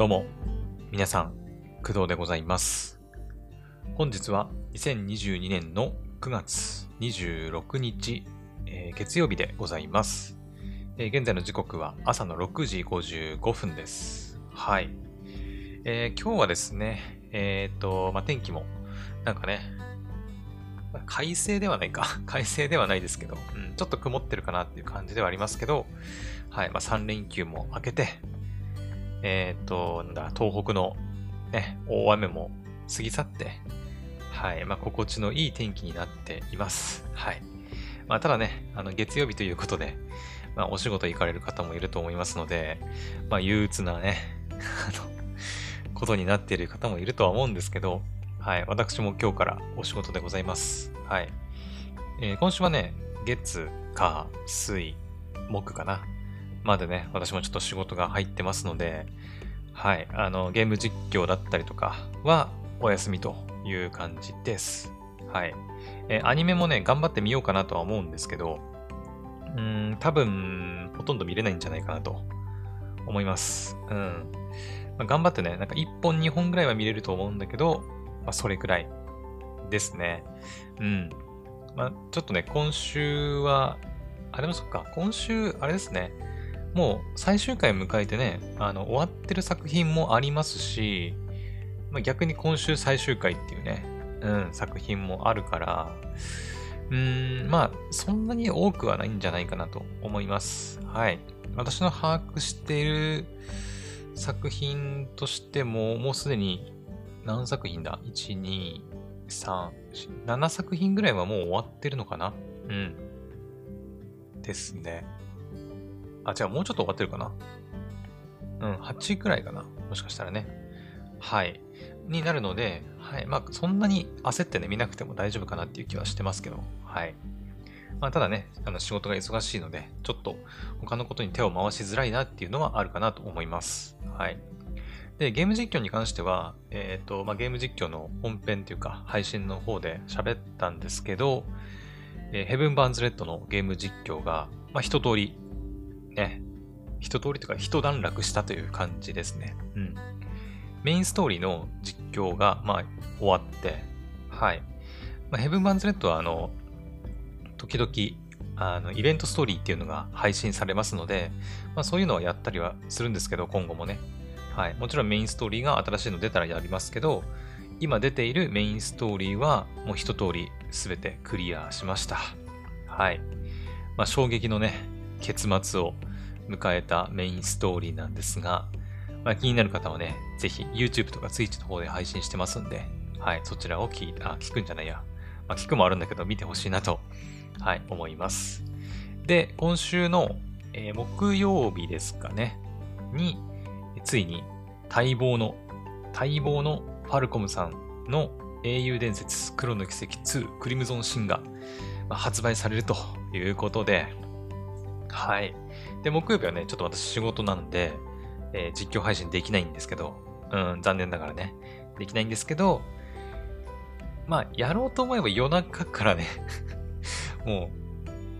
どうも、皆さん、工藤でございます。本日は2022年の9月26日、えー月曜日でございます、えー現在の時刻は朝の6時55分です。はい。えー今日はですね、えっ、と、まあ、天気も、なんかね、快晴ではないか。快晴ではないですけど、うん、ちょっと曇ってるかなっていう感じではありますけど、はい、まあ、3連休も明けて、えっ、と、なんだ、東北のね、大雨も過ぎ去って、はい、まあ、心地のいい天気になっています。はい。まあ、ただね、あの、月曜日ということで、まあ、お仕事行かれる方もいると思いますので、まあ、憂鬱なね、あの、ことになっている方もいるとは思うんですけど、はい、私も今日からお仕事でございます。はい。えー今週はね、月、火、水、木かな。までね、私もちょっと仕事が入ってますので、はい、あの、ゲーム実況だったりとかはお休みという感じです。はい。えーアニメもね、頑張ってみようかなとは思うんですけど、うん、多分、ほとんど見れないんじゃないかなと思います。うん。まあ頑張ってね、なんか1本2本ぐらいは見れると思うんだけど、まあ、それくらいですね。うん。まあ、ちょっとね、今週は、あ、でもそっか、今週、あれですね、もう最終回迎えてね、あの、終わってる作品もありますし、まあ、逆に今週最終回っていうね、うん、作品もあるから、うーん、まあ、そんなに多くはないんじゃないかなと思います。はい。私の把握している作品としても、もうすでに何作品だ ?1、2、3、7作品ぐらいはもう終わってるのかな？うん。ですね。あ、違う、もうちょっと終わってるかな？うん、8くらいかなもしかしたらね。はい。になるので、はい。まあ、そんなに焦ってね、見なくても大丈夫かなっていう気はしてますけど、はい。まあ、ただね、あの仕事が忙しいので、ちょっと他のことに手を回しづらいなっていうのはあるかなと思います。はい。で、ゲーム実況に関しては、えっ、と、まあ、ゲーム実況の本編というか、配信の方で喋ったんですけど、えーヘブン・バーンズ・レッドのゲーム実況が、まあ、一通り、ね、一通りというか、一段落したという感じですね。うん。メインストーリーの実況が、まあ、終わって、はい。まあ、ヘブン・バンズ・レッドは、あの、時々、あの、イベントストーリーっていうのが配信されますので、まあ、そういうのはやったりはするんですけど、今後もね。はい。もちろんメインストーリーが新しいの出たらやりますけど、今出ているメインストーリーはもう一通り全てクリアしました。はい。まあ、衝撃のね、結末を迎えたメインストーリーなんですが、まあ、気になる方はね、ぜひ YouTube とか Twitch の方で配信してますんで、はい、そちらを聞いあ、聞くんじゃないや。まあ、聞くもあるんだけど、見てほしいなと、はい、思います。で、今週の、えー木曜日ですかね、に、ついに待望の、待望のファルコムさんの英雄伝説黒の奇跡2クリムゾンシンがま発売されるということで、はい。で、木曜日はね、ちょっと私仕事なんで、えー実況配信できないんですけど、うん、残念ながらね、できないんですけど、まあ、やろうと思えば夜中からね、も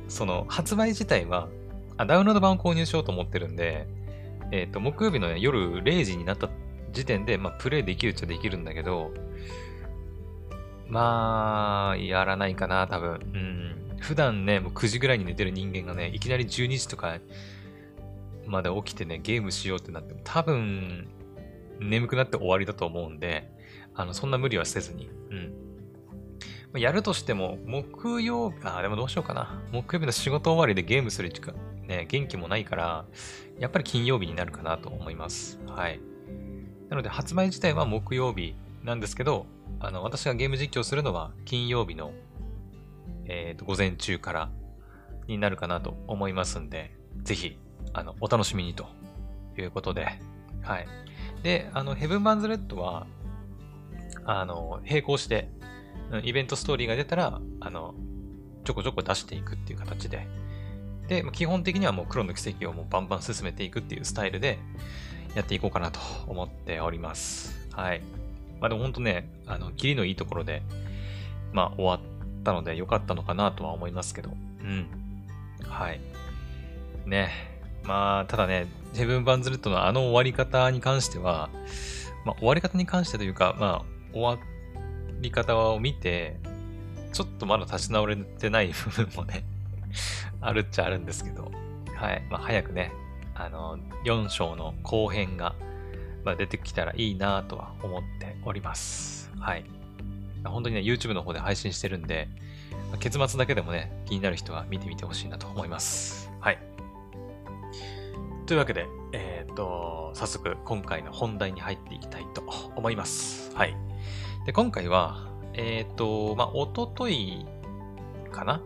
う、その、発売自体は、あ、ダウンロード版を購入しようと思ってるんで、えっ、と、木曜日の、ね、夜0時になった時点で、まあ、プレイできるっちゃできるんだけど、まあ、やらないかな、多分。うん。普段ね、もう9時ぐらいに寝てる人間がね、いきなり12時とかまで起きてね、ゲームしようってなっても、多分、眠くなって終わりだと思うんで、あの、そんな無理はせずに、うん。まやるとしても、木曜日、あ、でもどうしようかな。木曜日の仕事終わりでゲームする時間、ね、元気もないから、やっぱり金曜日になるかなと思います。はい。なので、発売自体は木曜日なんですけど、あの、私がゲーム実況するのは金曜日の、えっ、と、午前中からになるかなと思いますんで、ぜひ、あの、お楽しみにということで、はい。で、あの、ヘブン・バンズ・レッドは、あの、並行して、イベントストーリーが出たら、あの、ちょこちょこ出していくっていう形で、で、基本的にはもう黒の奇跡をもうバンバン進めていくっていうスタイルでやっていこうかなと思っております。はい。まあでも本当ね、あの、キリのいいところで、まあ終わったので良かったのかなとは思いますけど、うん。はい。ね。まあ、ただね、セブンバンズレッドのあの終わり方に関しては、まあ、終わり方に関してというか、まあ、終わり方を見て、ちょっとまだ立ち直れてない 部分もねあるっちゃあるんですけど、はい。まあ、早くね、あの、4章の後編が、まあ、出てきたらいいなとは思っております。はい。本当にね、YouTube の方で配信してるんで、結末だけでもね、気になる人は見てみてほしいなと思います。はい。というわけで、えっ、と、早速今回の本題に入っていきたいと思います。はい。で、今回は、えっ、と、まあ、おとといかな？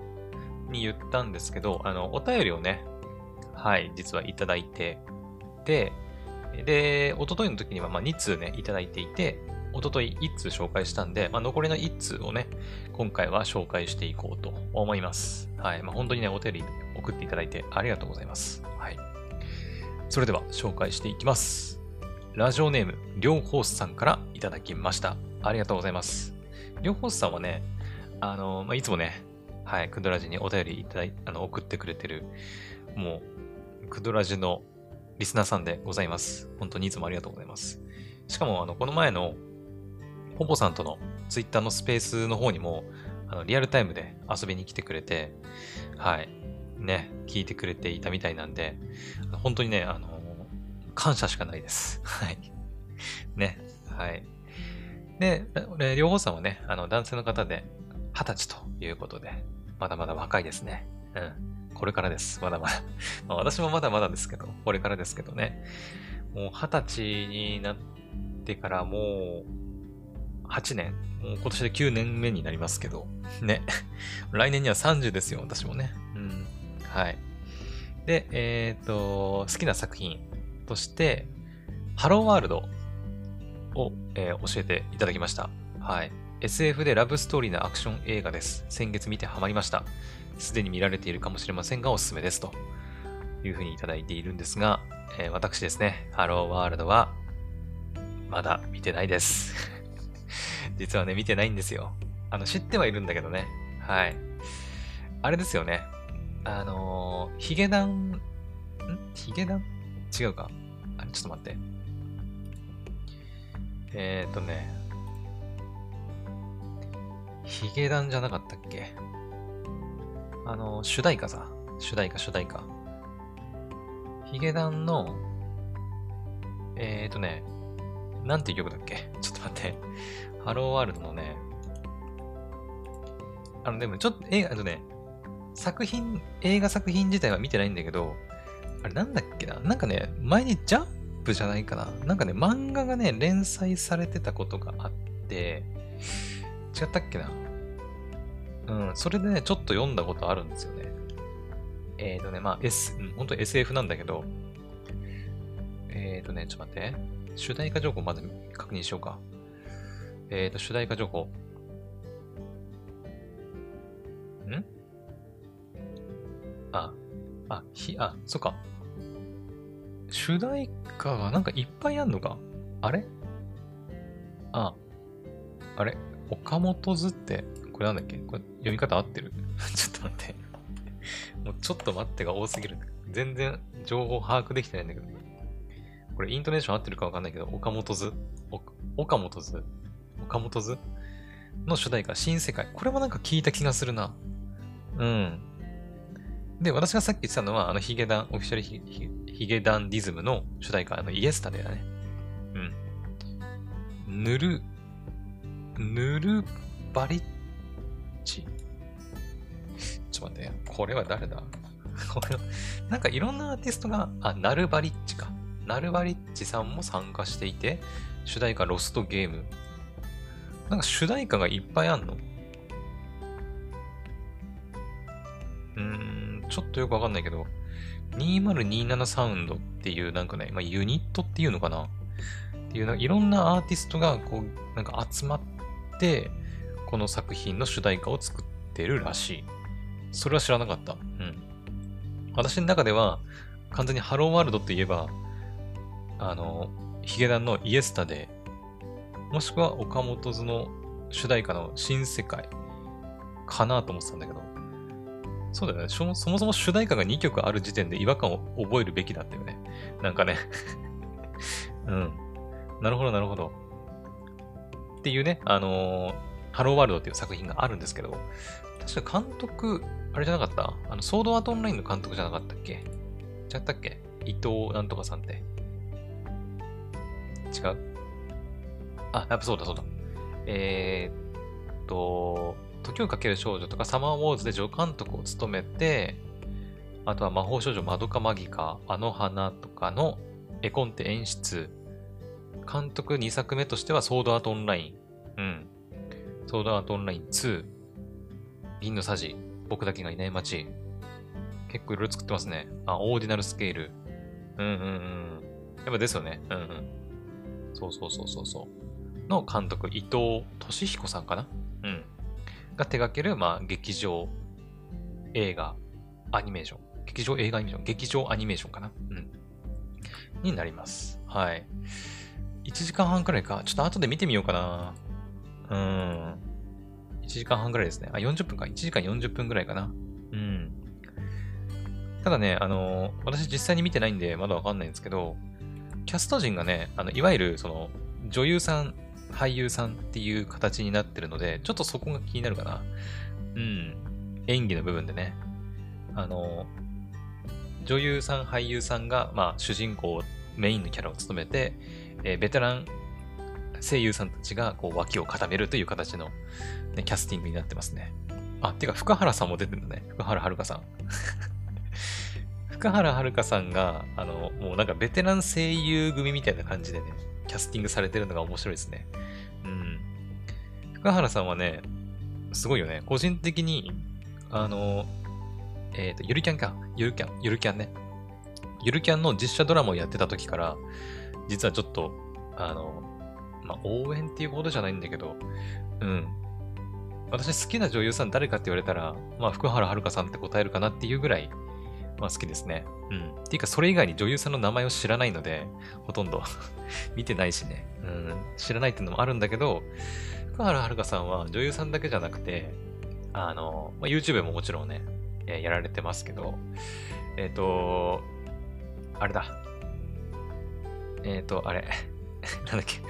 に言ったんですけど、あの、お便りをね、はい、実はいただいて、で、で、おとといの時には、まあ、2通ね、いただいていて、おととい1通紹介したんで、まあ、残りの1通をね、今回は紹介していこうと思います。はい。まあ、本当にね、お便り送っていただいてありがとうございます。はい。それでは紹介していきます。ラジオネーム、りょうほうさんからいただきました。ありがとうございます。りょうほうさんはね、あの、まあ、いつもね、はい、クドラジにお便りいただいあの送ってくれてる、もう、クドラジのリスナーさんでございます。本当にいつもありがとうございます。しかも、あの、この前のポポさんとのツイッターのスペースの方にも、あのリアルタイムで遊びに来てくれて、はい、ね、聞いてくれていたみたいなんで、本当にね、あの、感謝しかないです。はい。ね、はい。で、両方さんはね、あの、男性の方で、二十歳ということで、まだまだ若いですね。うん。これからです。まだまだ。まあ、私もまだまだですけど、これからですけどね。もう二十歳になってからもう、8年、もう今年で9年目になりますけど、ね。来年には30ですよ、私もね。うん。はい。で、えっ、ー、と、好きな作品として、ハローワールドを、えー、教えていただきました。はい。SF でラブストーリーなアクション映画です。先月見てハマりました。すでに見られているかもしれませんが、おすすめです。というふうにいただいているんですが、えー、私ですね、ハローワールドは、まだ見てないです。実はね、見てないんですよ。あの、知ってはいるんだけどね。はい。あれですよね。あのー、ヒゲダン、ん？ヒゲダン？違うか。あれ、ちょっと待って。えー、っとね。ヒゲダンじゃなかったっけ？あの、主題歌さ。主題歌、主題歌。ヒゲダンの、えー、っとね、なんていう曲だっけ？ちょっと待って。ハローワールドのね、あの、でもちょっと、映画、あとね、作品、映画作品自体は見てないんだけど、あれなんだっけな？なんかね、前にジャンプじゃないかな？なんかね、漫画がね、連載されてたことがあって、違ったっけな？うん、それでね、ちょっと読んだことあるんですよね。えっ、ー、とね、まあ、S、うん、本当 SF なんだけど、えっ、ー、とね、ちょっと待って。主題歌情報まず確認しようか。えっ、ー、と、主題歌情報。ん？あ、あ、ひ、あ、そっか。主題歌がなんかいっぱいあんのか？あれ？あ、あれ？岡本図って、これなんだっけ？これ読み方合ってる？ちょっと待って。もうちょっと待ってが多すぎる。全然情報把握できてないんだけど。これイントネーション合ってるかわかんないけど、岡本図？岡本図？岡本図？の主題歌、新世界。これもなんか聞いた気がするな。うん。で、私がさっき言ってたのは、あのヒゲダン、オフィシャルヒヒゲダンディズムの主題歌、あのイエスタデーだね。うん。ぬる、ぬるバリッチ。ちょっと待って、これは誰だ？こ れなんかいろんなアーティストが、あ、ナルバリッチか。ナルバリッチさんも参加していて、主題歌ロストゲームなんか主題歌がいっぱいあんの？うーん、ちょっとよくわかんないけど、2027サウンドっていうなんかね、まあ、ユニットっていうのかな？っていういろんなアーティストがこう、なんか集まって、この作品の主題歌を作ってるらしい。それは知らなかった。うん。私の中では、完全にハローワールドって言えば、あの、ヒゲダンのイエスタでもしくは岡本図の主題歌の新世界かなと思ってたんだけど、そうだよね。そもそも主題歌が2曲ある時点で違和感を覚えるべきだったよね。なんかね うん。なるほど、なるほど。っていうね、あのー、ハローワールドっていう作品があるんですけど、確か監督、あれじゃなかった？あの、ソードアートオンラインの監督じゃなかったっけ？違ったっけ？伊藤なんとかさんって。違うあ、やっぱそうだそうだ。えー、っと、時をかける少女とかサマーウォーズで助監督を務めて、あとは魔法少女マドカマギカ、あの花とかの絵コンテ演出。監督2作目としてはソードアートオンライン。うん。ソードアートオンライン2。銀のさじ。僕だけがいない街。結構いろいろ作ってますね。あ、オーディナルスケール。うんうんうん。やっぱですよね。うんうん。そうそうそうそうそう。の監督、伊藤俊彦さんかな？うん。が手掛ける、まあ、劇場、映画、アニメーション。劇場映画アニメーション。劇場アニメーションかな？うん。になります。はい。1時間半くらいか。ちょっと後で見てみようかな。うん。1時間半くらいですね。あ、40分か。1時間40分くらいかな。うん。ただね、あのー、私実際に見てないんで、まだわかんないんですけど、キャスト陣がね、あの、いわゆる、その、女優さん、俳優さんっていう形になってるので、ちょっとそこが気になるかな。うん。演技の部分でね。あの、女優さん、俳優さんが、まあ、主人公、メインのキャラを務めて、えー、ベテラン声優さんたちが、こう、脇を固めるという形の、ね、キャスティングになってますね。あ、てか、福原さんも出てるんだね。福原遥さん。福原遥さんが、あの、もうなんかベテラン声優組みたいな感じでね、キャスティングされてるのが面白いですね。うん。福原さんはね、すごいよね。個人的に、あの、えっ、ー、と、ゆるキャンか。ゆるキャン、ゆるキャンね。ゆるキャンの実写ドラマをやってた時から、実はちょっと、あの、まあ、応援っていうことじゃないんだけど、うん。私好きな女優さん誰かって言われたら、まあ、福原遥さんって答えるかなっていうぐらい、まあ好きですね。うん。っていうか、それ以外に女優さんの名前を知らないので、ほとんど 見てないしね。うん。知らないっていうのもあるんだけど、福原遥さんは女優さんだけじゃなくて、あの、まあ、YouTube ももちろんね、えー、やられてますけど、えっ、ー、と、あれだ。えっ、ー、と、あれ。なんだっけ。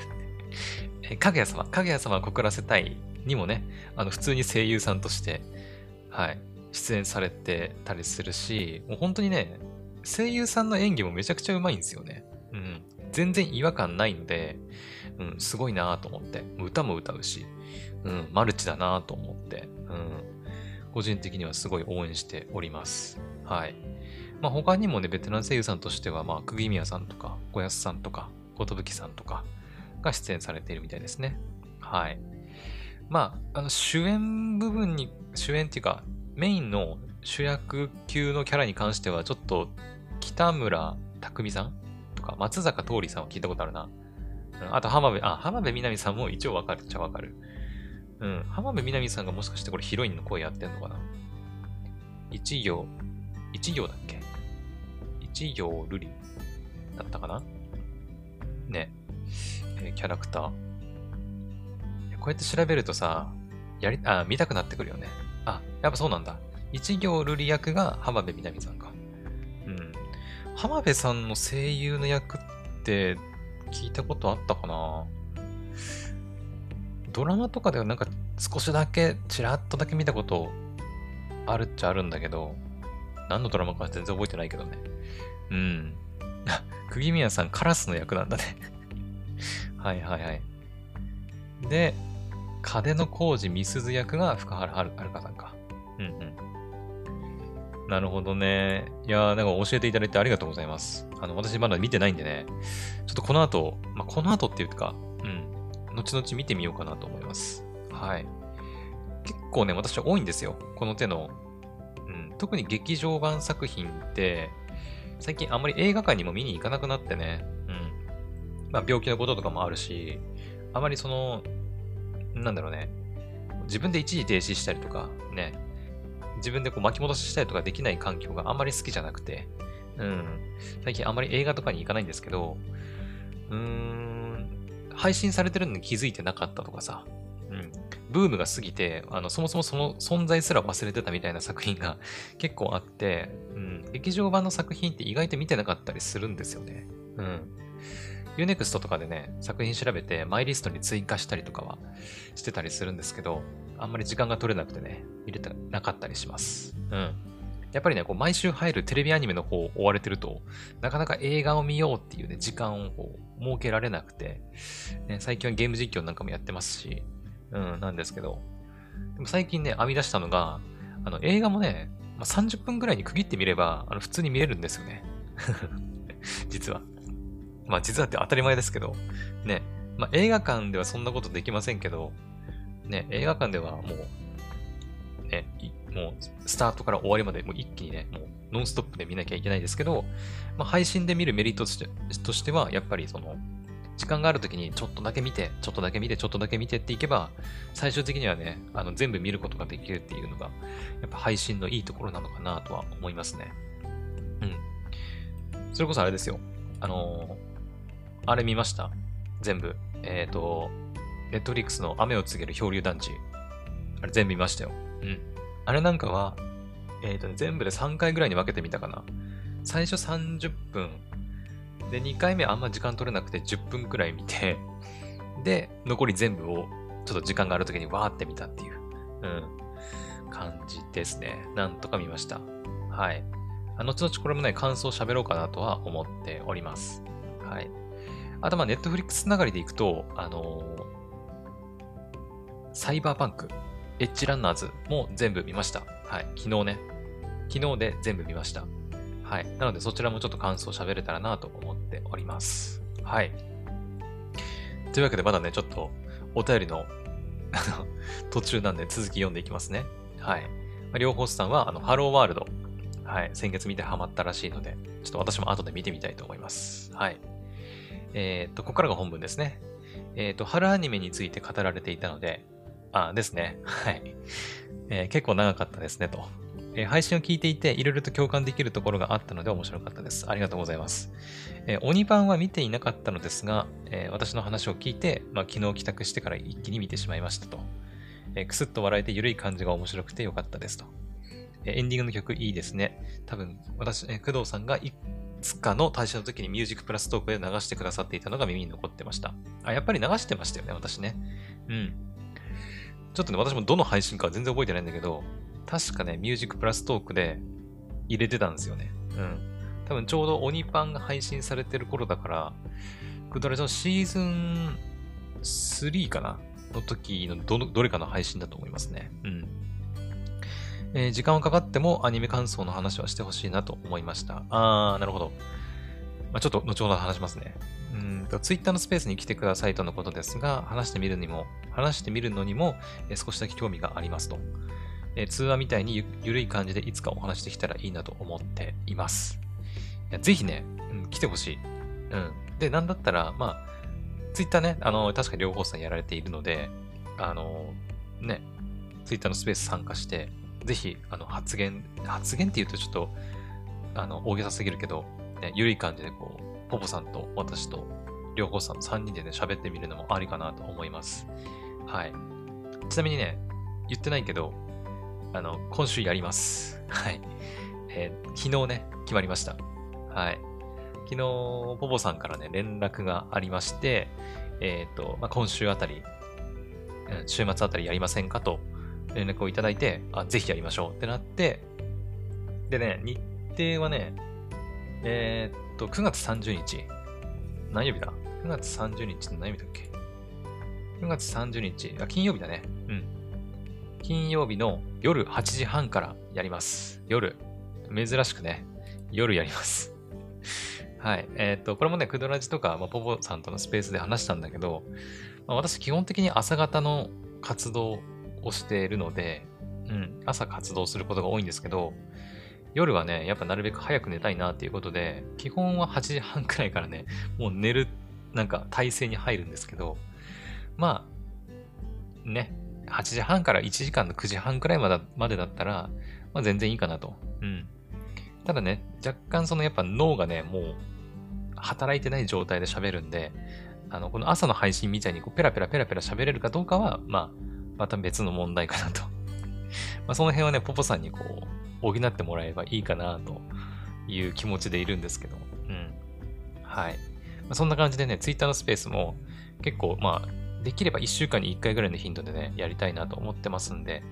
え、かぐや様。かぐや様を告らせたいにもね、あの、普通に声優さんとして、はい、出演されてたりするし、もう本当にね、声優さんの演技もめちゃくちゃうまいんですよね。うん。全然違和感ないので、うん、すごいなと思って。歌も歌うし、うん、マルチだなと思って、うん。個人的にはすごい応援しております。はい。まあ他にもね、ベテラン声優さんとしては、まあ、釘宮さんとか、小安さんとか、寿さんとかが出演されているみたいですね。はい。まあ、あの、主演部分に、主演っていうか、メインの主役級のキャラに関しては、ちょっと北村匠さんとか松坂桃李さんは聞いたことあるな。あと浜辺、あ、浜辺美波さんも一応わかるっちゃわかる。うん。浜辺美波さんがもしかしてこれヒロインの声やってんのかな一行、一行だっけ？一行瑠璃だったかな？ね。えー、キャラクター。こうやって調べるとさ、やり、あ、見たくなってくるよね。あ、やっぱそうなんだ。一行瑠璃役が浜辺美波さんか。うん。浜辺さんの声優の役って聞いたことあったかなドラマとかではなんか少しだけ、ちらっとだけ見たことあるっちゃあるんだけど、何のドラマか全然覚えてないけどね。うん。釘宮さん、カラスの役なんだね はいはいはい。で、風の工事みすず役が福原遥さんか。うんうん。なるほどね。いやー、なんか教えていただいてありがとうございます。あの、私まだ見てないんでね。ちょっとこの後、まあ、この後っていうか、うん。後々見てみようかなと思います。はい。結構ね、私は多いんですよ。この手の。うん。特に劇場版作品って、最近あんまり映画館にも見に行かなくなってね。うん。まあ、病気のこととかもあるし、あまりその、なんだろうね、自分で一時停止したりとか、ね、自分でこう巻き戻ししたりとかできない環境があんまり好きじゃなくて、うん、最近あんまり映画とかに行かないんですけど、うーん、配信されてるのに気づいてなかったとかさ、うん、ブームが過ぎて、あの、そもそもその存在すら忘れてたみたいな作品が 結構あって、うん、劇場版の作品って意外と見てなかったりするんですよね。うん。Unext とかでね、作品調べてマイリストに追加したりとかはしてたりするんですけど、あんまり時間が取れなくてね、見れてなかったりします。うん。やっぱりね、こう毎週入るテレビアニメの方を追われてると、なかなか映画を見ようっていうね、時間をこう設けられなくて、ね、最近はゲーム実況なんかもやってますし、うん、なんですけど、でも最近ね、編み出したのが、あの、映画もね、まあ、30分くらいに区切ってみれば、あの、普通に見れるんですよね。実は。まあ実はって当たり前ですけど、ね、まあ映画館ではそんなことできませんけど、ね、映画館ではもう、ね、もうスタートから終わりまでもう一気にね、もうノンストップで見なきゃいけないですけど、まあ配信で見るメリットとしては、やっぱりその、時間があるときにちょっとだけ見て、ちょっとだけ見て、ちょっとだけ見てっていけば、最終的にはね、あの全部見ることができるっていうのが、やっぱ配信のいいところなのかなとは思いますね。うん。それこそあれですよ。あのーあれ見ました？全部。えっ、ー、と、ネットリックスの雨を告げる漂流団地。あれ全部見ましたよ。うん。あれなんかは、えっ、ー、とね、全部で3回ぐらいに分けてみたかな。最初30分。で、2回目あんま時間取れなくて10分くらい見て、で、残り全部をちょっと時間がある時にわーって見たっていう、うん、感じですね。なんとか見ました。はい。後々これもね、感想喋ろうかなとは思っております。はい。あと、まあ、ネットフリックスつながりでいくと、あのー、サイバーパンク、エッジランナーズも全部見ました。はい。昨日ね。昨日で全部見ました。はい。なので、そちらもちょっと感想喋れたらなと思っております。はい。というわけで、まだね、ちょっとお便りの、途中なんで続き読んでいきますね。はい。ま、両方さんは、あの、ハローワールド、はい。先月見てハマったらしいので、ちょっと私も後で見てみたいと思います。はい。えっ、と、ここからが本文ですね。えっ、と、春アニメについて語られていたので、あ、ですね。はい。えー、結構長かったですね、と。えー、配信を聞いていて、いろいろと共感できるところがあったので面白かったです。ありがとうございます。えー、鬼版は見ていなかったのですが、えー、私の話を聞いて、まあ、昨日帰宅してから一気に見てしまいましたと。えー、くすっと笑えて緩い感じが面白くてよかったですと。えー、エンディングの曲いいですね。多分、私、えー、工藤さんがつかの対象の時にミュージックプラストークで流してくださっていたのが耳に残ってました。あ、やっぱり流してましたよね、私ね。うん。ちょっとね、私もどの配信か全然覚えてないんだけど、確かね、ミュージックプラストークで入れてたんですよね。うん。多分ちょうど鬼パンが配信されてる頃だから、クドレのシーズン3かな？の時のどどれかの配信だと思いますね。うん。えー、時間はかかってもアニメ感想の話はしてほしいなと思いました。あー、なるほど。まあ、ちょっと後ほど話しますね。うんと、ツイッターのスペースに来てくださいとのことですが、話してみるにも、話してみるのにも、えー、少しだけ興味がありますと。えー、通話みたいにゆゆるい感じでいつかお話できたらいいなと思っています。いやぜひね、うん、来てほしい。うん。で、なんだったら、まあ、ツイッターね、あの、確か両方さんやられているので、あの、ね、ツイッターのスペース参加して、ぜひ、あの、発言、発言って言うとちょっと、あの、大げさすぎるけど、ね、ゆるい感じでこう、ポポさんと私と両方さん3人でね、喋ってみるのもありかなと思います。はい。ちなみにね、言ってないけど、あの、今週やります。はい。えー、昨日ね、決まりました。はい。昨日、ポポさんからね、連絡がありまして、えっ、ー、と、まあ、今週あたり、週末あたりやりませんかと連絡をいただいて、あ、ぜひやりましょうってなって、でね、日程はね、えー、っと、9月30日。何曜日だ ?9 月30日って何曜日だっけ ?9 月30日。あ、金曜日だね。うん。金曜日の夜8時半からやります。夜。珍しくね、夜やります。はい。えー、っと、これもね、クドラジとか、まあ、ポポさんとのスペースで話したんだけど、まあ、私基本的に朝方の活動をしているので、うん、朝活動することが多いんですけど、夜はね、やっぱなるべく早く寝たいなっていうことで、基本は8時半くらいからね、もう寝る、なんか体勢に入るんですけど、まあ、ね、8時半から1時間の9時半くらいまでまでだったら、まあ全然いいかなと。うん。ただね、若干そのやっぱ脳がね、もう働いてない状態で喋るんで、あの、この朝の配信みたいにこうペラペラペラペラ喋れるかどうかは、まあ、また別の問題かなと。まあその辺はね、ポポさんにこう、補ってもらえばいいかなという気持ちでいるんですけど。うん。はい。まあ、そんな感じでね、Twitter のスペースも結構、まあ、できれば1週間に1回ぐらいの頻度でね、やりたいなと思ってますんで、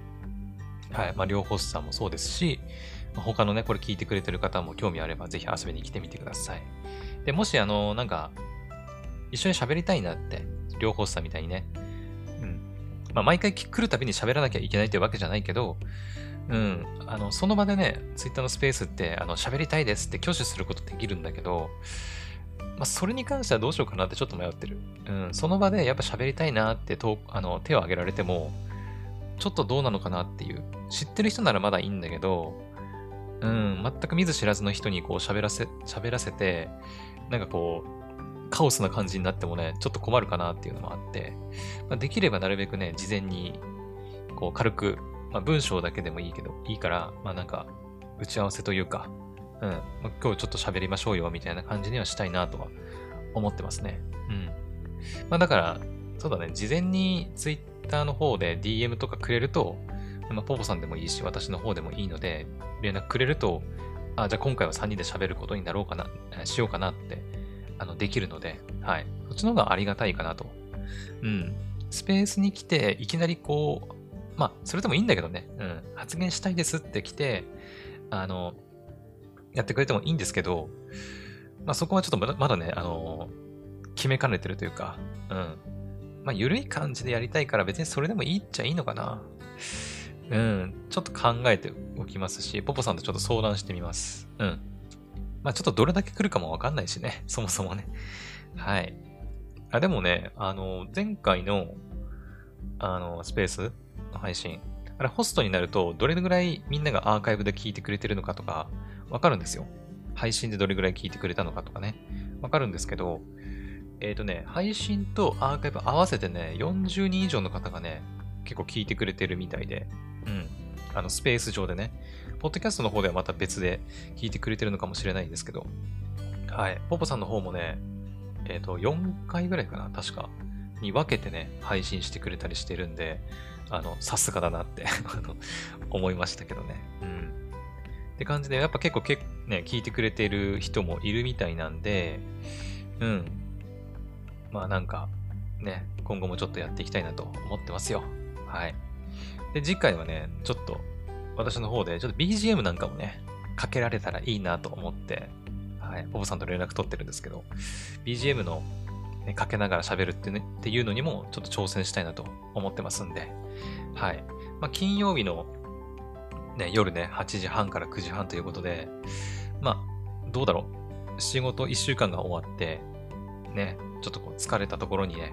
はい。まあ、両ホスさんもそうですし、ま、他のね、これ聞いてくれてる方も興味あれば、ぜひ遊びに来てみてください。で、もし、あの、なんか、一緒に喋りたいなって、両ホスさんみたいにね、まあ、毎回来るたびに喋らなきゃいけないってわけじゃないけど、うん。あの、その場でね、ツイッターのスペースって、あの、喋りたいですって挙手することできるんだけど、まあ、それに関してはどうしようかなってちょっと迷ってる。うん。その場でやっぱ喋りたいなってとあの手を挙げられても、ちょっとどうなのかなっていう。知ってる人ならまだいいんだけど、うん、全く見ず知らずの人にこう喋らせ、喋らせて、なんかこう、カオスな感じになってもね、ちょっと困るかなっていうのもあって、まあ、できればなるべくね、事前に、こう軽くまあ、文章だけでもいいけど、いいから、まあなんか、打ち合わせというか、うん、今日ちょっと喋りましょうよ、みたいな感じにはしたいなとは思ってますね。うん。まあだから、そうだね、事前に Twitter の方で DM とかくれると、まあ、ポポさんでもいいし、私の方でもいいので、連絡くれると、あ、じゃあ今回は3人で喋ることになろうかな、しようかなって、あの、できるので、はい。そっちの方がありがたいかなと。うん。スペースに来て、いきなりこう、まあ、それでもいいんだけどね、うん、発言したいですって来て、あの、やってくれてもいいんですけど、まあそこはちょっとまだね、あの、決めかねてるというか、うん。まあ、ゆるい感じでやりたいから別にそれでもいいっちゃいいのかな。うん。ちょっと考えておきますし、ポポさんとちょっと相談してみます。うん。まあ、ちょっとどれだけ来るかもわかんないしね。そもそもね。はい。あ、でもね、あの、前回の、あの、スペースの配信。あれ、ホストになると、どれぐらいみんながアーカイブで聞いてくれてるのかとか、わかるんですよ。配信でどれぐらい聞いてくれたのかとかね。わかるんですけど、えっ、ー、とね、配信とアーカイブ合わせてね、40人以上の方がね、結構聞いてくれてるみたいで、うん。あの、スペース上でね。ポッドキャストの方ではまた別で聞いてくれてるのかもしれないんですけど、はい。ポポさんの方もね、えっ、ー、と、4回ぐらいかな、確か、に分けてね、配信してくれたりしてるんで、あの、さすがだなって 思いましたけどね。うん。って感じで、やっぱ結構け、ね、聞いてくれてる人もいるみたいなんで、うん。まあなんか、ね、今後もちょっとやっていきたいなと思ってますよ。はい。で、次回はね、ちょっと、私の方で、ちょっと BGM なんかもね、かけられたらいいなと思って、はい、ボブさんと連絡取ってるんですけど、BGM の、ね、かけながら喋るって,、ね、っていうのにもちょっと挑戦したいなと思ってますんで、はい。まあ、金曜日の、ね、夜ね、8時半から9時半ということで、まあ、どうだろう？仕事1週間が終わって、ね、ちょっとこう疲れたところにね、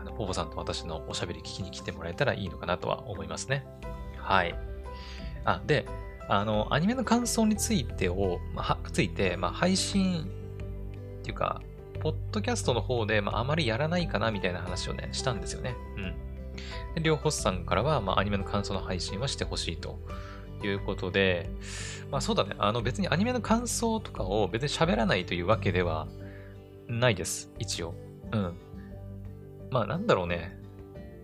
あの、ポポさんと私のおしゃべり聞きに来てもらえたらいいのかなとは思いますね。はい。あ、で、あの、アニメの感想についてを、まあ、ついて、まあ、配信っていうか、ポッドキャストの方で、まあ、あまりやらないかなみたいな話をね、したんですよね。うん。で、両ホスさんからは、まあ、アニメの感想の配信はしてほしいということで、まあそうだね、あの別にアニメの感想とかを別に喋らないというわけではないです、一応。うん。まあなんだろうね。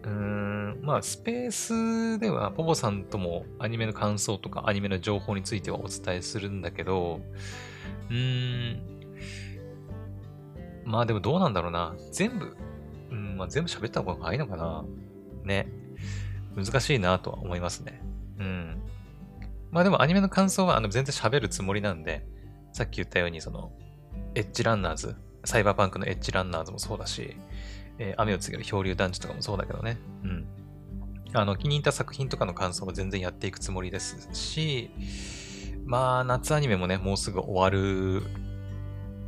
うーん、まあスペースではポポさんともアニメの感想とかアニメの情報についてはお伝えするんだけど、うーん、まあでもどうなんだろうな。全部、うん、まあ全部喋った方がいいのかな。ね。難しいなとは思いますね。うん。まあでもアニメの感想はあの全然喋るつもりなんで、さっき言ったようにその、エッジランナーズ、サイバーパンクのエッジランナーズもそうだし、えー、雨を告げる漂流団地とかもそうだけどね。うん。あの、気に入った作品とかの感想も全然やっていくつもりですし、まあ、夏アニメもね、もうすぐ終わる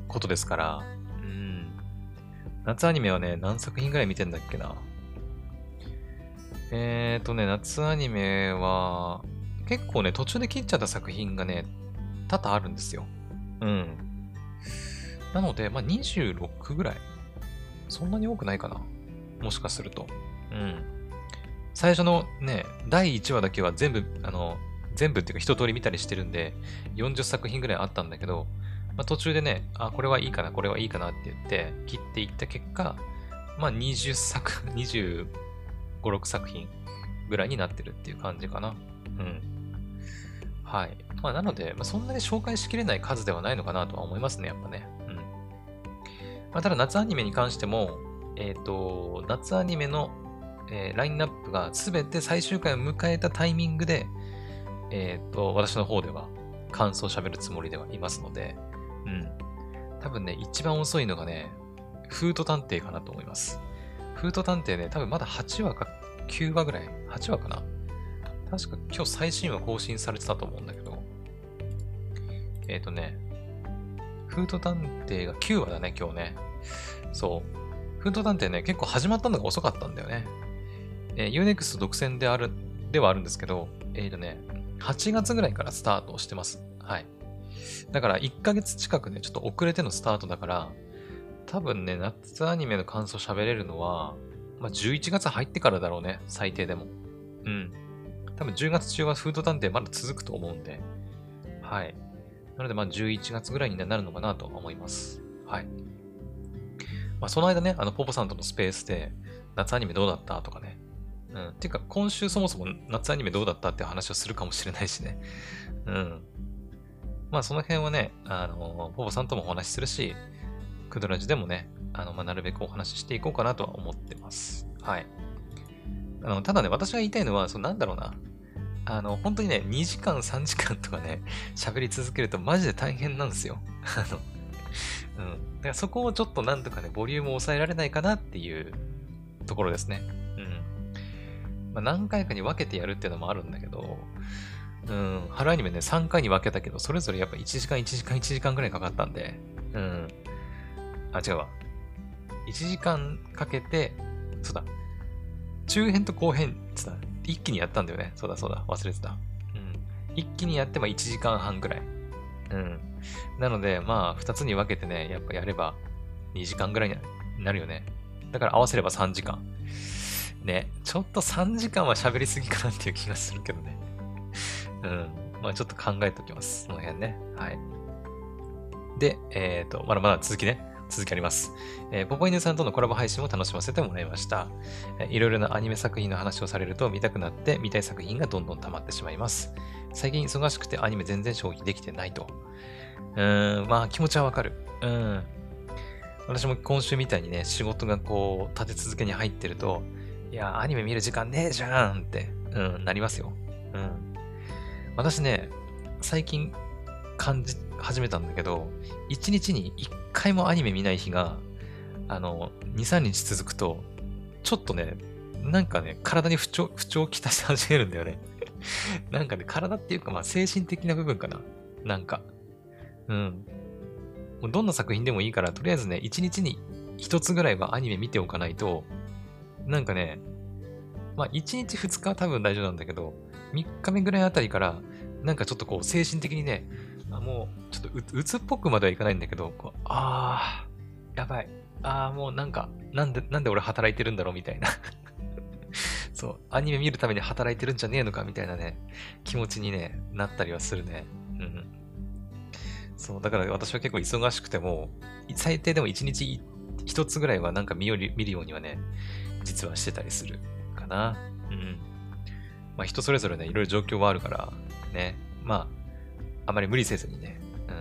ことですから、うん。夏アニメはね、何作品ぐらい見てんだっけな。えーとね、夏アニメは、結構ね、途中で切っちゃった作品がね、多々あるんですよ。うん。なので、まあ、26ぐらい。そんなに多くないかな？もしかすると。うん。最初のね、第1話だけは全部、あの、全部っていうか一通り見たりしてるんで、40作品ぐらいあったんだけど、まあ、途中でね、あ、これはいいかな、これはいいかなって言って、切っていった結果、まあ20作、25 5、6作品ぐらいになってるっていう感じかな。うん。はい。まあ、なので、まあ、そんなに紹介しきれない数ではないのかなとは思いますね、やっぱね。まあ、ただ、夏アニメに関しても、えっ、ー、と、夏アニメの、えー、ラインナップが全て最終回を迎えたタイミングで、えっ、ー、と、私の方では感想を喋るつもりではいますので、うん。多分ね、一番遅いのがね、フート探偵かなと思います。フート探偵ね、多分まだ8話か9話ぐらい ?8 話かな確か今日最新話更新されてたと思うんだけど。えっ、ー、とね、フート探偵が9話だね、今日ね。そう。フート探偵ね、結構始まったのが遅かったんだよね。えー、Unext 独占である、ではあるんですけど、えっ、ー、とね、8月ぐらいからスタートしてます。はい。だから1ヶ月近くね、ちょっと遅れてのスタートだから、多分ね、夏アニメの感想喋れるのは、まあ、11月入ってからだろうね、最低でも。うん。多分10月中はフード探偵まだ続くと思うんで、はい。なので、まあ、11月ぐらいになるのかなと思います。はい。まあ、その間ね、あの、ポポさんとのスペースで、夏アニメどうだったとかね。うん。ていうか、今週そもそも夏アニメどうだったって話をするかもしれないしね。うん。まあ、その辺はね、あの、ポポさんともお話しするし、クドラジでもね、あの、まあ、なるべくお話ししていこうかなとは思ってます。はい。あの、ただね、私が言いたいのは、そのなんだろうな。あの、本当にね、2時間、3時間とかね、喋り続けるとマジで大変なんですよ。あの、うん。だからそこをちょっとなんとかね、ボリュームを抑えられないかなっていうところですね。うん。まあ、何回かに分けてやるっていうのもあるんだけど、うん、春アニメね、3回に分けたけど、それぞれやっぱ1時間、1時間、1時間ぐらいかかったんで、うん。あ、違うわ。1時間かけて、そうだ。中編と後編、つだ。一気にやったんだよね。そうだそうだ。忘れてた。うん。一気にやっても1時間半ぐらい。うん。なので、まあ、2つに分けてね、やっぱやれば2時間ぐらいになるよね。だから合わせれば3時間。ね、ちょっと3時間は喋りすぎかなっていう気がするけどね。うん。まあちょっと考えておきます。その辺ね。はい。で、えっ、ー、と、まだまだ続きね。続きあります。えー、ポポイヌさんとのコラボ配信も楽しませてもらいました。えー、いろいろなアニメ作品の話をされると見たくなって見たい作品がどんどん溜まってしまいます。最近忙しくてアニメ全然消費できてないと。うーん、まあ気持ちはわかる。うん。私も今週みたいにね、仕事がこう、立て続けに入ってると、いや、アニメ見る時間ねえじゃんって、うん、なりますよ。うん。私ね、最近感じ始めたんだけど、1日に1回もアニメ見ない日が、あの、2、3日続くと、ちょっとね、なんかね、体に不調、不調をきたし始めるんだよね。なんかね、体っていうか、まあ、精神的な部分かな。なんか。うん。もうどんな作品でもいいから、とりあえずね、1日に1つぐらいはアニメ見ておかないと、なんかね、まあ、1日2日は多分大丈夫なんだけど、3日目ぐらいあたりから、なんかちょっとこう、精神的にね、あもう、ちょっとうつっぽくまではいかないんだけど、こうあー、やばい。あー、もうなんか、なんで、なんで俺働いてるんだろうみたいな そう、アニメ見るために働いてるんじゃねえのかみたいなね、気持ちにね、なったりはするね。うん。そう、だから私は結構忙しくても、最低でも1日1つぐらいはなんか見よ見るようにはね、実はしてたりするかな。うん。まあ人それぞれね、いろいろ状況はあるから、ね。まあ、あまり無理せずにね、うん。ま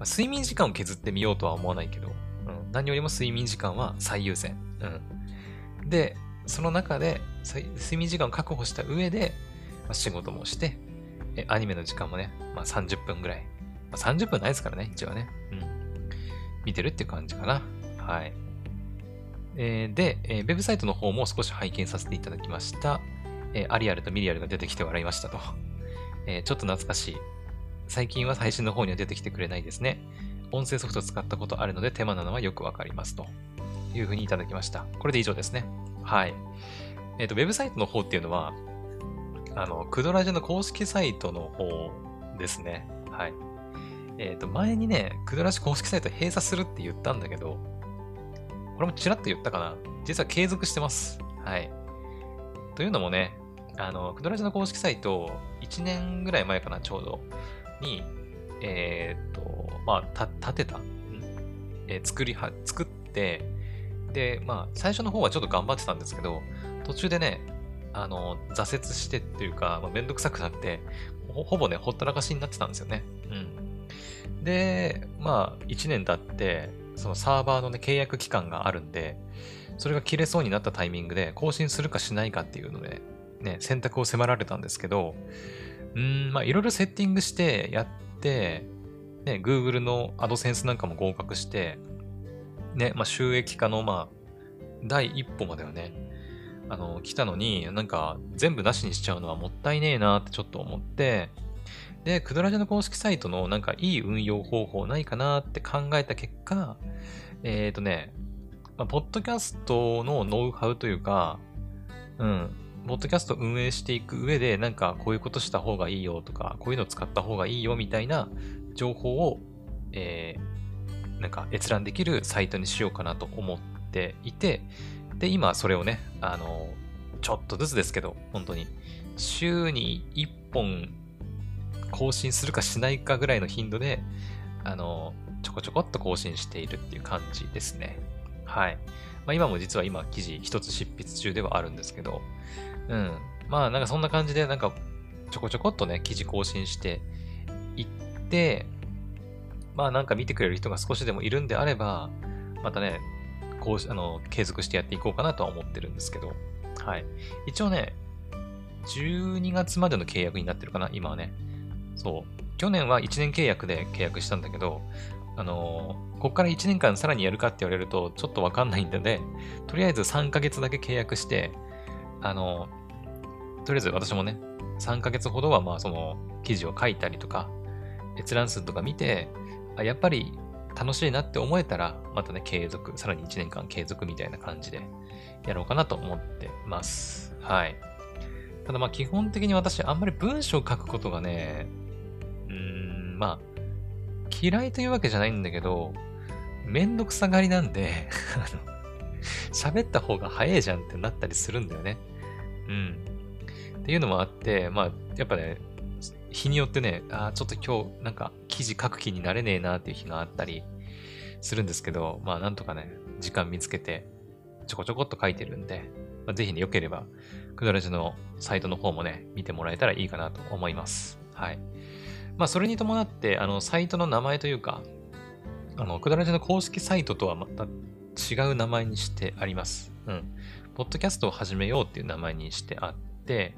あ、睡眠時間を削ってみようとは思わないけど、うん、何よりも睡眠時間は最優先。うん。で、その中で、睡眠時間を確保した上で、まあ、仕事もして、えアニメの時間もね、まあ、30分ぐらい。まあ、30分ないですからね、一応ね。うん。見てるって感じかな。はい。えー、で、えー、ウェブサイトの方も少し拝見させていただきました。えー、アリアルとミリアルが出てきて笑いましたと。えー、ちょっと懐かしい最近は配信の方には出てきてくれないですね。音声ソフト使ったことあるので手間なのはよくわかりますというふうにいただきました。これで以上ですね。はい。えっ、ー、と、ウェブサイトの方っていうのは、あの、クドラジの公式サイトの方ですね。はい。えっ、ー、と、前にね、クドラジ公式サイト閉鎖するって言ったんだけど、これもちらっと言ったかな。実は継続してます。はい。というのもね、あの、クドラジの公式サイト、1年ぐらい前かな、ちょうど。に、えー、っと、まあ、立てた、えー、作りは、作って、で、まあ、最初の方はちょっと頑張ってたんですけど、途中でね、あの、挫折してっていうか、まあ、めんどくさくなって、ほほぼね、ほったらかしになってたんですよね。うん。で、まあ、1年経って、そのサーバーのね、契約期間があるんで、それが切れそうになったタイミングで更新するかしないかっていうので、ね、選択を迫られたんですけど、うん、まあ、いろいろセッティングしてやって、ね、Google の AdSense なんかも合格して、ね、まあ、収益化の、まあ、第一歩まではね、あの、来たのに、なんか、全部なしにしちゃうのはもったいねえなってちょっと思って、で、クドラジの公式サイトのなんかいい運用方法ないかなって考えた結果、えっ、ー、とね、まあ、ポッドキャストのノウハウというか、うん、ポッドキャスト運営していく上で、なんかこういうことした方がいいよとか、こういうの使った方がいいよみたいな情報を、えー、なんか閲覧できるサイトにしようかなと思っていて、で、今それをね、あの、ちょっとずつですけど、本当に、週に1本更新するかしないかぐらいの頻度で、あの、ちょこちょこっと更新しているっていう感じですね。はい。まあ、今も実は今記事一つ執筆中ではあるんですけど、うん。まあなんかそんな感じでなんかちょこちょこっとね、記事更新していって、まあなんか見てくれる人が少しでもいるんであれば、またね、こう、あの、継続してやっていこうかなとは思ってるんですけど、はい。一応ね、12月までの契約になってるかな、今はね。そう。去年は1年契約で契約したんだけど、あのここから1年間さらにやるかって言われるとちょっとわかんないんでね、とりあえず3ヶ月だけ契約して、あのとりあえず私もね、3ヶ月ほどはまあその記事を書いたりとか、閲覧数とか見て、あやっぱり楽しいなって思えたら、またね、継続、さらに1年間継続みたいな感じでやろうかなと思ってます。はい。ただまあ基本的に私あんまり文章を書くことがね、うーん、まあ、嫌いというわけじゃないんだけど、めんどくさがりなんで 喋った方が早いじゃんってなったりするんだよね。うん。っていうのもあって、まあ、やっぱね、日によってね、ああ、ちょっと今日なんか記事書く気になれねえなっていう日があったりするんですけど、まあなんとかね、時間見つけてちょこちょこっと書いてるんで、まあ、ぜひね、良ければ、クドラジのサイトの方もね、見てもらえたらいいかなと思います。はい。まあそれに伴って、あの、サイトの名前というか、あの、クドラジの公式サイトとはまた違う名前にしてあります。うん。ポッドキャストを始めようっていう名前にしてあって、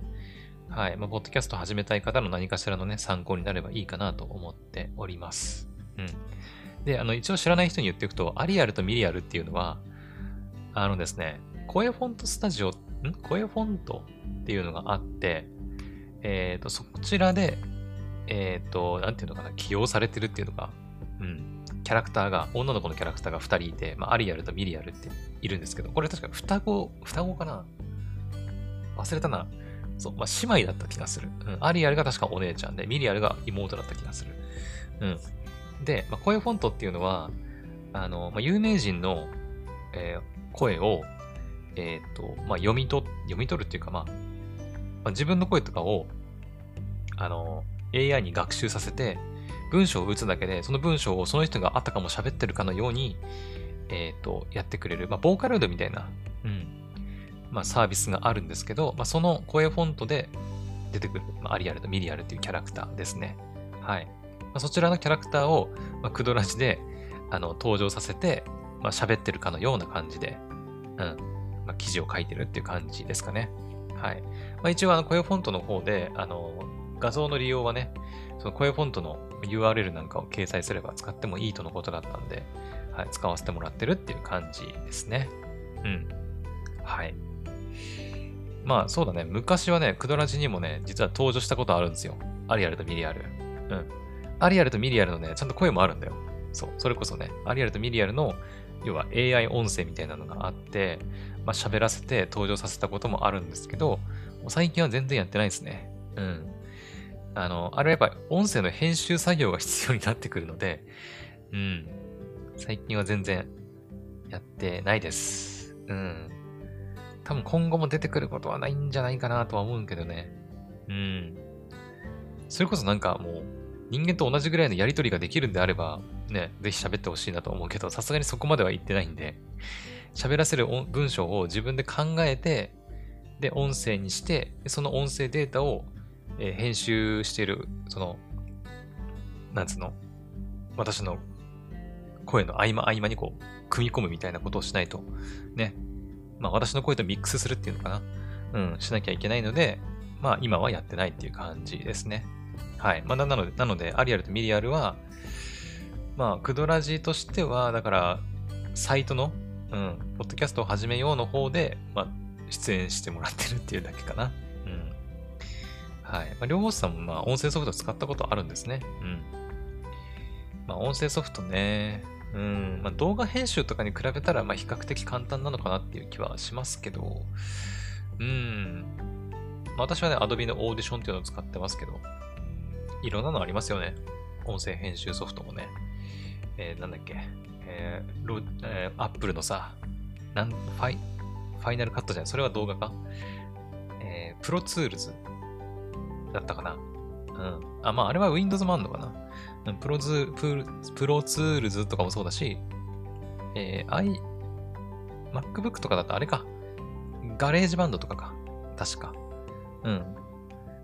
はい。まあ、ポッドキャスト始めたい方の何かしらのね、参考になればいいかなと思っております。うん。で、あの、一応知らない人に言っておくと、アリアルとミリアルっていうのは、あのですね、声フォントスタジオ、ん？声フォントっていうのがあって、えっ、ー、と、そちらで、えっ、ー、と、なんていうのかな、起用されてるっていうのか、うん、キャラクターが、女の子のキャラクターが2人いて、まあ、アリアルとミリアルっているんですけど、これ確か双子、双子かな？忘れたな。そう、まあ、姉妹だった気がする。うん。アリアルが確かお姉ちゃんで、ミリアルが妹だった気がする。うん。で、まあ、声フォントっていうのは、あの、まあ、有名人の、えー、声を、えっ、ー、と、まあ、読み取、読み取るっていうか、まあ、まあ、自分の声とかを、あの、AI に学習させて、文章を打つだけで、その文章をその人があったかも喋ってるかのように、えっ、ー、と、やってくれる、まあ、ボーカロイドみたいな、うん、まあ、サービスがあるんですけど、まあ、その声フォントで出てくる、まあ、アリアルとミリアルというキャラクターですね。はい。まあ、そちらのキャラクターを、まあ、クドラジであの登場させて、まあ、喋ってるかのような感じで、うん。まあ、記事を書いてるっていう感じですかね。はい。まあ、一応、あの、声フォントの方で、あの、画像の利用はね、その声フォントの URL なんかを掲載すれば使ってもいいとのことだったんで、はい、使わせてもらってるっていう感じですね。うん。はい。まあそうだね。昔はね、クドラジにもね、実は登場したことあるんですよ。アリアルとミリアル。うん。アリアルとミリアルのね、ちゃんと声もあるんだよ。そう。それこそね、アリアルとミリアルの、要は AI 音声みたいなのがあって、まあ喋らせて登場させたこともあるんですけど、最近は全然やってないですね。うん。あの、あれはやっぱり音声の編集作業が必要になってくるので、うん。最近は全然やってないです。うん。多分今後も出てくることはないんじゃないかなとは思うけどね。うん。それこそなんかもう、人間と同じぐらいのやりとりができるんであれば、ね、ぜひ喋ってほしいなと思うけど、さすがにそこまでは言ってないんで、喋らせる文章を自分で考えて、で、音声にして、その音声データを、えー、編集してる、その、なんつうの私の声の合間合間にこう、組み込むみたいなことをしないと、ね。まあ私の声とミックスするっていうのかな。うん、しなきゃいけないので、まあ今はやってないっていう感じですね。はい。まあなので、なので、アリアルとミリアルは、まあ、クドラジとしては、だから、サイトの、うん、ポッドキャストを始めようの方で、まあ、出演してもらってるっていうだけかな。うん。はい。まあ、両方さんも、まあ、音声ソフト使ったことあるんですね。うん。まあ、音声ソフトね、うん、まあ、動画編集とかに比べたら、まあ、比較的簡単なのかなっていう気はしますけど、うん。まあ、私はね、Adobe のオーディションっていうのを使ってますけど、いろんなのありますよね。音声編集ソフトもね。えー、なんだっけ、えーロえー、Apple のさ、なんファイ、 Final Cut じゃない、それは動画かえー、 Pro Tools だったかなうん。あ、まあ、あれは Windows もあんのかなプロズプ Pro Tools とかもそうだし、えー、i、MacBook とかだとあれか。 GarageBand とかか。確か。うん。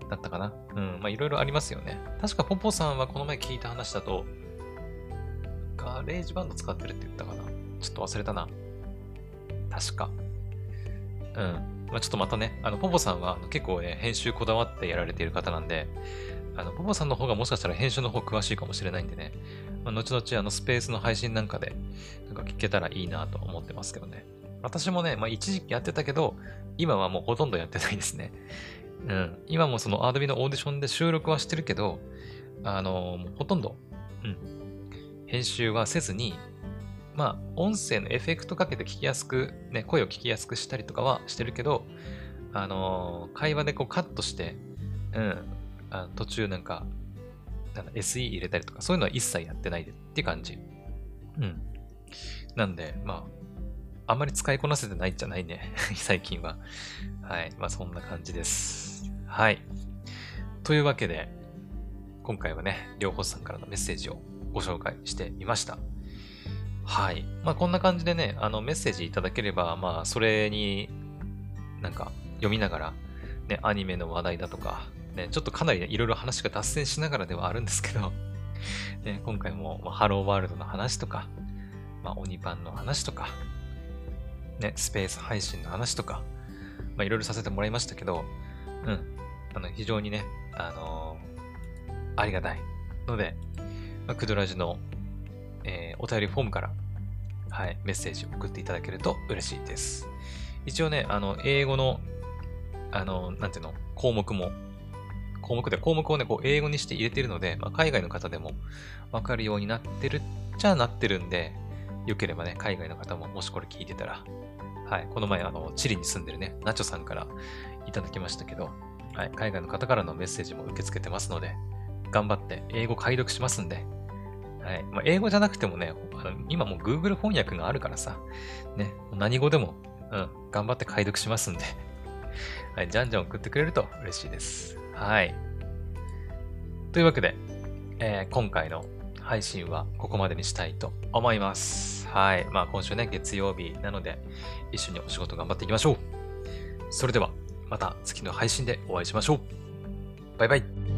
だったかな。うん。まあ、いろいろありますよね。確かポポさんはこの前聞いた話だと、 GarageBand 使ってるって言ったかなちょっと忘れたな。確か。うん。まあ、ちょっとまたね、あの、ポポさんは結構ね、編集こだわってやられている方なんで、あの、ポポさんの方がもしかしたら編集の方詳しいかもしれないんでね、まあ、後々あの、スペースの配信なんかで、なんか聞けたらいいなと思ってますけどね。私もね、まあ、一時期やってたけど、今はもうほとんどやってないですね。うん。今もその Adobe のオーディションで収録はしてるけど、あのー、ほとんど、うん。編集はせずに、まあ、音声のエフェクトかけて聞きやすく、ね、声を聞きやすくしたりとかはしてるけど、あのー、会話でこうカットして、うん、あ途中なんか、なんか SE 入れたりとか、そういうのは一切やってないでって感じ。うん。なんで、まあ、あんまり使いこなせてないんじゃないね。最近は。はい。まあ、そんな感じです。はい。というわけで、今回はね、両方さんからのメッセージをご紹介してみました。はい。まあ、こんな感じでね、あの、メッセージいただければ、まあ、それになんか読みながら、ね、アニメの話題だとか、ね、ちょっとかなり、いろいろ話が脱線しながらではあるんですけど、ね、今回も、まあ、ハローワールドの話とか、まあ、鬼パンの話とか、ね、スペース配信の話とか、まあ、いろいろさせてもらいましたけど、うん、あの、非常にね、あのー、ありがたいので、まあ、クドラジの、えー、お便りフォームから、はい、メッセージを送っていただけると嬉しいです。一応ね、あの、英語の、あの、なんていうの、項目も、項目で、項目をね、こう、英語にして入れてるので、まあ、海外の方でもわかるようになってるっちゃなってるんで、よければね、海外の方ももしこれ聞いてたら、はい、この前、あの、チリに住んでるね、ナチョさんからいただきましたけど、はい、海外の方からのメッセージも受け付けてますので、頑張って英語解読しますんで、はい。まあ、英語じゃなくてもね、今もう Google 翻訳があるからさ、ね、何語でも、うん、頑張って解読しますんで、はい、じゃんじゃん送ってくれると嬉しいです。はい。というわけで、えー、今回の配信はここまでにしたいと思います。はい。まあ今週ね、月曜日なので、一緒にお仕事頑張っていきましょう。それでは、また次の配信でお会いしましょう。バイバイ。